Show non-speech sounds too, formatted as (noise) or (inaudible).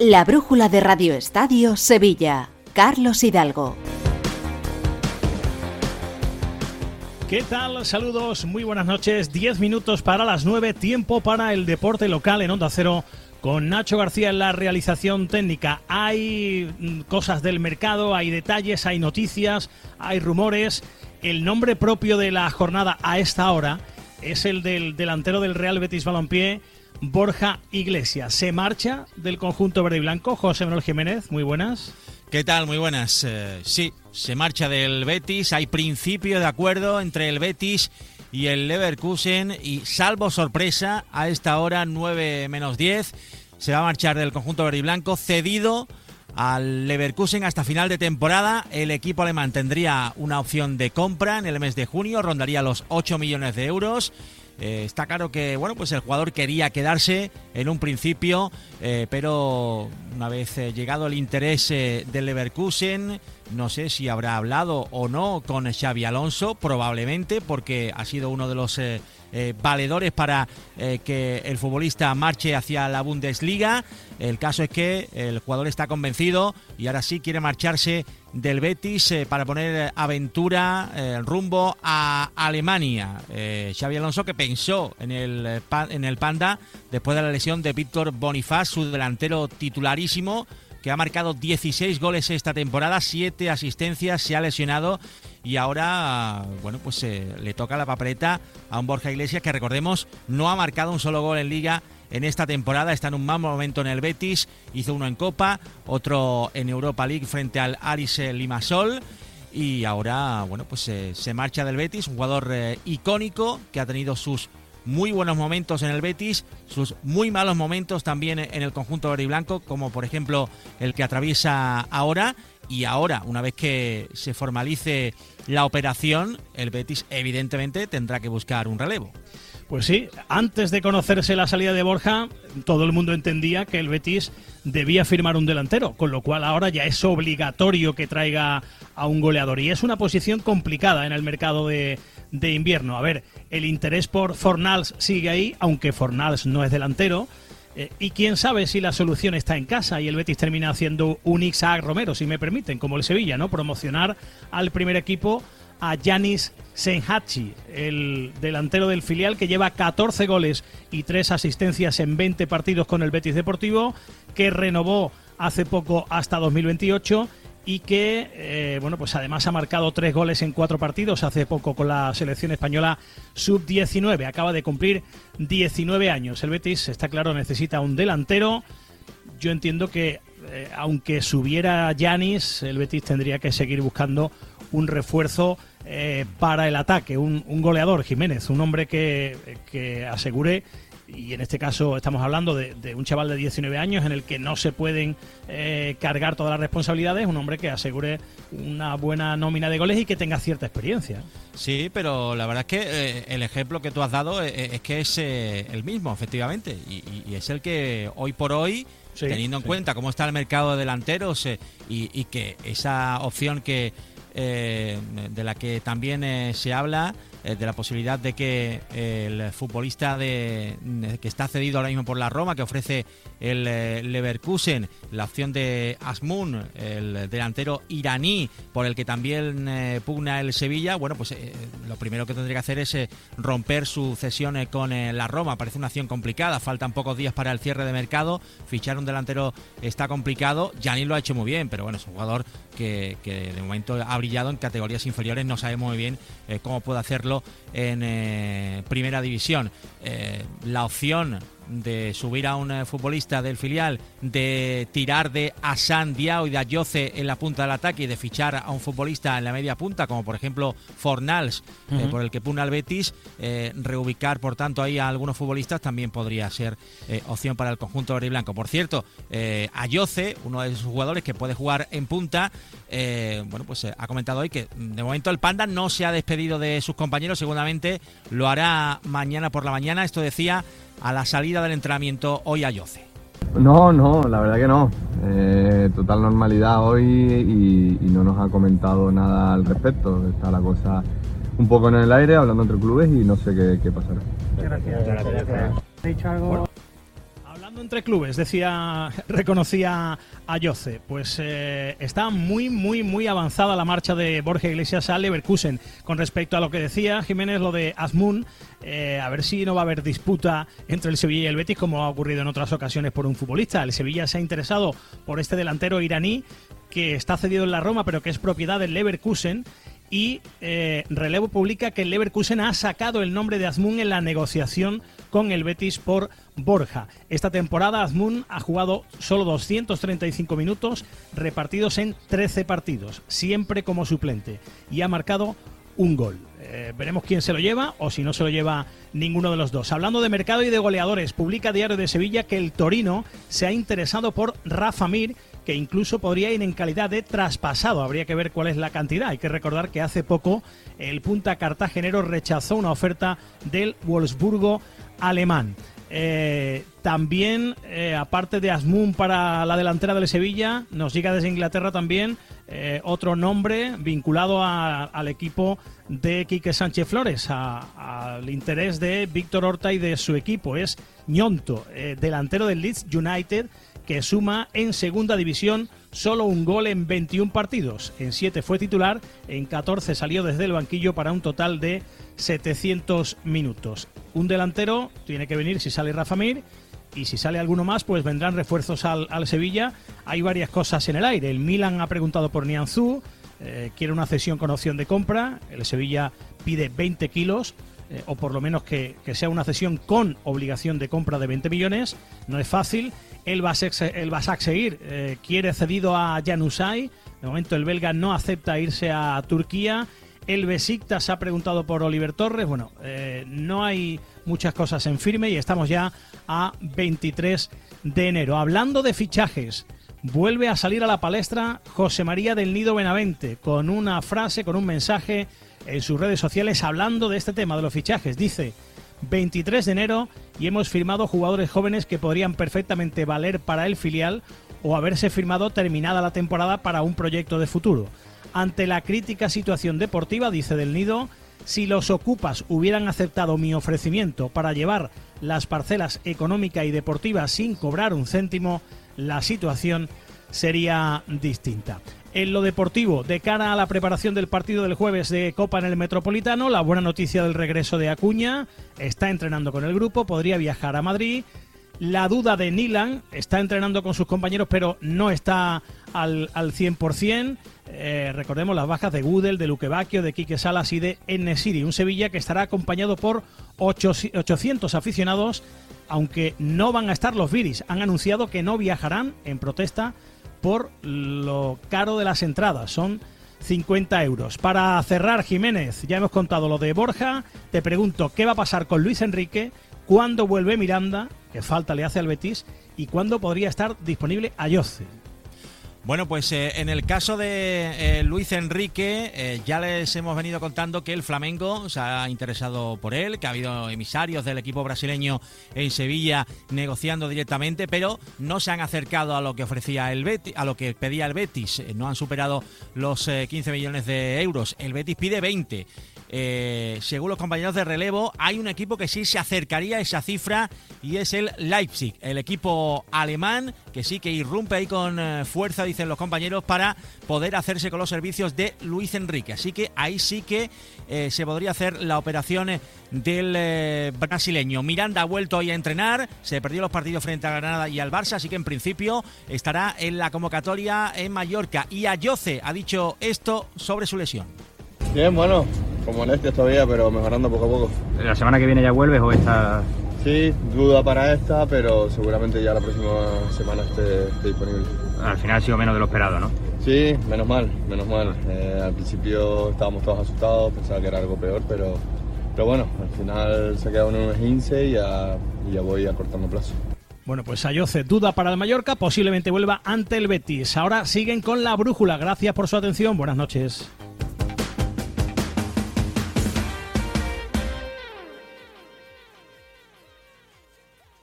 La brújula de Radio Estadio Sevilla. Carlos Hidalgo. ¿Qué tal? Saludos, muy buenas noches. Diez minutos para las nueve, tiempo para el deporte local en Onda Cero con Nacho García en la realización técnica. Hay mm, cosas del mercado, hay detalles, hay noticias, hay rumores. El nombre propio de la jornada a esta hora es el del delantero del Real Betis Balompié, Borja Iglesias. Se marcha del conjunto verde y blanco. José Manuel Jiménez, muy buenas. ¿Qué tal? Muy buenas. Eh, sí, se marcha del Betis. Hay principio de acuerdo entre el Betis y el Leverkusen y salvo sorpresa a esta hora 9 menos 10 se va a marchar del conjunto verde y blanco cedido al Leverkusen hasta final de temporada. El equipo alemán tendría una opción de compra en el mes de junio, rondaría los 8 millones de euros. Eh, está claro que bueno, pues el jugador quería quedarse en un principio, eh, pero una vez eh, llegado el interés del Leverkusen, no sé si habrá hablado o no con Xavi Alonso, probablemente, porque ha sido uno de los valedores para que el futbolista marche hacia la Bundesliga. El caso es que el jugador está convencido y ahora sí quiere marcharse del Betis eh, para poner aventura eh, rumbo a Alemania. Eh, Xavi Alonso que pensó en el, en el Panda después de la lesión de Víctor Bonifaz, su delantero titularísimo, que ha marcado 16 goles esta temporada, 7 asistencias, se ha lesionado y ahora, bueno, pues le toca la papeleta a un Borja Iglesias que recordemos no ha marcado un solo gol en liga en esta temporada. Está en un mal momento en el Betis. Hizo uno en Copa, otro en Europa League frente al Aris Limasol. Y ahora, bueno, pues eh, se marcha del Betis, un jugador eh, icónico que ha tenido sus muy buenos momentos en el Betis, sus muy malos momentos también en el conjunto verde y blanco, como por ejemplo el que atraviesa ahora. Y ahora, una vez que se formalice la operación, el Betis evidentemente tendrá que buscar un relevo. Pues sí, antes de conocerse la salida de Borja, todo el mundo entendía que el Betis debía firmar un delantero, con lo cual ahora ya es obligatorio que traiga a un goleador. Y es una posición complicada en el mercado de, invierno. A ver, el interés por Fornals sigue ahí, aunque Fornals no es delantero. Eh, y quién sabe si la solución está en casa y el Betis termina haciendo un Isaac Romero, si me permiten, como el Sevilla, ¿no? Promocionar al primer equipo a Yanis Senhachi, el delantero del filial que lleva 14 goles y 3 asistencias en 20 partidos con el Betis Deportivo, que renovó hace poco hasta 2028 y que, eh, bueno, pues además ha marcado 3 goles en 4 partidos hace poco con la selección española sub-19. Acaba de cumplir 19 años. El Betis, está claro, necesita un delantero. Yo entiendo que, eh, aunque subiera Yanis, el Betis tendría que seguir buscando un refuerzo eh, para el ataque, un, goleador, Jiménez, un hombre que, asegure y en este caso estamos hablando de, un chaval de 19 años en el que no se pueden eh, cargar todas las responsabilidades, un hombre que asegure una buena nómina de goles y que tenga cierta experiencia. Sí, pero la verdad es que eh, el ejemplo que tú has dado es, que es el mismo, efectivamente, y, es el que hoy por hoy, teniendo en cuenta cómo está el mercado de delanteros y que esa opción que eh, de la que también eh, se habla de la posibilidad de que el futbolista de, que está cedido ahora mismo por la Roma, que ofrece el Leverkusen, la opción de Asmun, el delantero iraní, por el que también pugna el Sevilla, bueno, pues lo primero que tendría que hacer es romper su cesión con la Roma. Parece una acción complicada, faltan pocos días para el cierre de mercado, fichar un delantero está complicado, Gianni lo ha hecho muy bien, pero bueno, es un jugador que, de momento ha brillado en categorías inferiores, no sabemos muy bien eh, cómo puede hacerlo en eh, primera división. Eh, la opción de subir a un futbolista del filial, de tirar de Asan Diao y de Ayoce en la punta del ataque y de fichar a un futbolista en la media punta, como por ejemplo Fornals, por el que puna al Betis, reubicar por tanto ahí a algunos futbolistas también podría ser opción para el conjunto verde y blanco. Por cierto, Ayoce, uno de esos jugadores que puede jugar en punta, eh, bueno, pues eh, ha comentado hoy que de momento el Panda no se ha despedido de sus compañeros, seguramente lo hará mañana por la mañana, esto decía a la salida del entrenamiento hoy a Yoce. No, no, la verdad que no. Eh, total normalidad hoy y, no nos ha comentado nada al respecto. Está la cosa un poco en el aire, hablando entre clubes y no sé qué, pasará. Gracias. Entre clubes, decía, (laughs) reconocía a Jose. Pues eh, está muy, muy, muy avanzada la marcha de Borja Iglesias a Leverkusen. Con respecto a lo que decía Jiménez, lo de Azmun, eh, a ver si no va a haber disputa entre el Sevilla y el Betis, como ha ocurrido en otras ocasiones por un futbolista. El Sevilla se ha interesado por este delantero iraní que está cedido en la Roma, pero que es propiedad del Leverkusen y eh, Relevo publica que el Leverkusen ha sacado el nombre de Azmun en la negociación con el Betis por Borja. Esta temporada Azmun ha jugado solo 235 minutos repartidos en 13 partidos, siempre como suplente, y ha marcado un gol. Eh, veremos quién se lo lleva o si no se lo lleva ninguno de los dos. Hablando de mercado y de goleadores, publica Diario de Sevilla que el Torino se ha interesado por Rafa Mir, que incluso podría ir en calidad de traspasado. Habría que ver cuál es la cantidad. Hay que recordar que hace poco el punta cartagenero rechazó una oferta del Wolfsburgo alemán. Eh, también, eh, aparte de Asmun para la delantera del Sevilla, nos llega desde Inglaterra también eh, otro nombre vinculado al equipo de Quique Sánchez Flores, al interés de Víctor Horta y de su equipo. Es Ñonto, delantero del Leeds United, que suma en segunda división solo un gol en 21 partidos. En 7 fue titular, en 14 salió desde el banquillo para un total de 700 minutos. Un delantero tiene que venir si sale Rafa Mir y si sale alguno más, pues vendrán refuerzos al, Sevilla. Hay varias cosas en el aire. El Milan ha preguntado por Nianzú, eh, quiere una cesión con opción de compra. El Sevilla pide 20 kilos. Eh, o por lo menos que, sea una cesión con obligación de compra de 20 millones. No es fácil. El Basak, el seguir eh, quiere cedido a Janusay. De momento el belga no acepta irse a Turquía. El Besiktas ha preguntado por Oliver Torres. Bueno, eh, no hay muchas cosas en firme y estamos ya a 23 de enero. Hablando de fichajes, vuelve a salir a la palestra José María del Nido Benavente con una frase, con un mensaje en sus redes sociales hablando de este tema de los fichajes. Dice, 23 de enero y hemos firmado jugadores jóvenes que podrían perfectamente valer para el filial o haberse firmado terminada la temporada para un proyecto de futuro. Ante la crítica situación deportiva, dice Del Nido, si los ocupas hubieran aceptado mi ofrecimiento para llevar las parcelas económica y deportiva sin cobrar un céntimo, la situación sería distinta. En lo deportivo, de cara a la preparación del partido del jueves de Copa en el Metropolitano, la buena noticia del regreso de Acuña, está entrenando con el grupo, podría viajar a Madrid la duda de Nilan, está entrenando con sus compañeros, pero no está al, al 100%. Eh, recordemos las bajas de Gudel, de Luquevaquio, de Quique Salas y de Enesiri. Un Sevilla que estará acompañado por 800 aficionados, aunque no van a estar los Viris. Han anunciado que no viajarán en protesta por lo caro de las entradas. Son 50 euros. Para cerrar, Jiménez, ya hemos contado lo de Borja. Te pregunto, ¿qué va a pasar con Luis Enrique? ¿Cuándo vuelve Miranda? que falta le hace al Betis, y cuándo podría estar disponible Ayoce. Bueno, pues eh, en el caso de eh, Luis Enrique, eh, ya les hemos venido contando que el Flamengo se ha interesado por él, que ha habido emisarios del equipo brasileño en Sevilla negociando directamente, pero no se han acercado a lo que ofrecía el Betis, a lo que pedía el Betis, no han superado los 15 millones de euros. El Betis pide 20. Eh, según los compañeros de relevo, hay un equipo que sí se acercaría a esa cifra y es el Leipzig, el equipo alemán que sí que irrumpe ahí con eh, fuerza, dicen los compañeros, para poder hacerse con los servicios de Luis Enrique. Así que ahí sí que eh, se podría hacer la operación del brasileño. Miranda ha vuelto hoy a entrenar, se perdió los partidos frente a Granada y al Barça, así que en principio estará en la convocatoria en Mallorca. Y Ayoce ha dicho esto sobre su lesión. Bien, bueno, con molestias todavía, pero mejorando poco a poco. ¿La semana que viene ya vuelves o esta...? Sí, duda para esta, pero seguramente ya la próxima semana esté, disponible. Al final ha sido menos de lo esperado, ¿no? Sí, menos mal, menos mal. Eh, al principio estábamos todos asustados, pensaba que era algo peor, pero, pero bueno, al final se ha quedado en un 15 y ya, y ya voy acortando plazo. Bueno, pues Ayoce duda para el Mallorca, posiblemente vuelva ante el Betis. Ahora siguen con la brújula. Gracias por su atención. Buenas noches.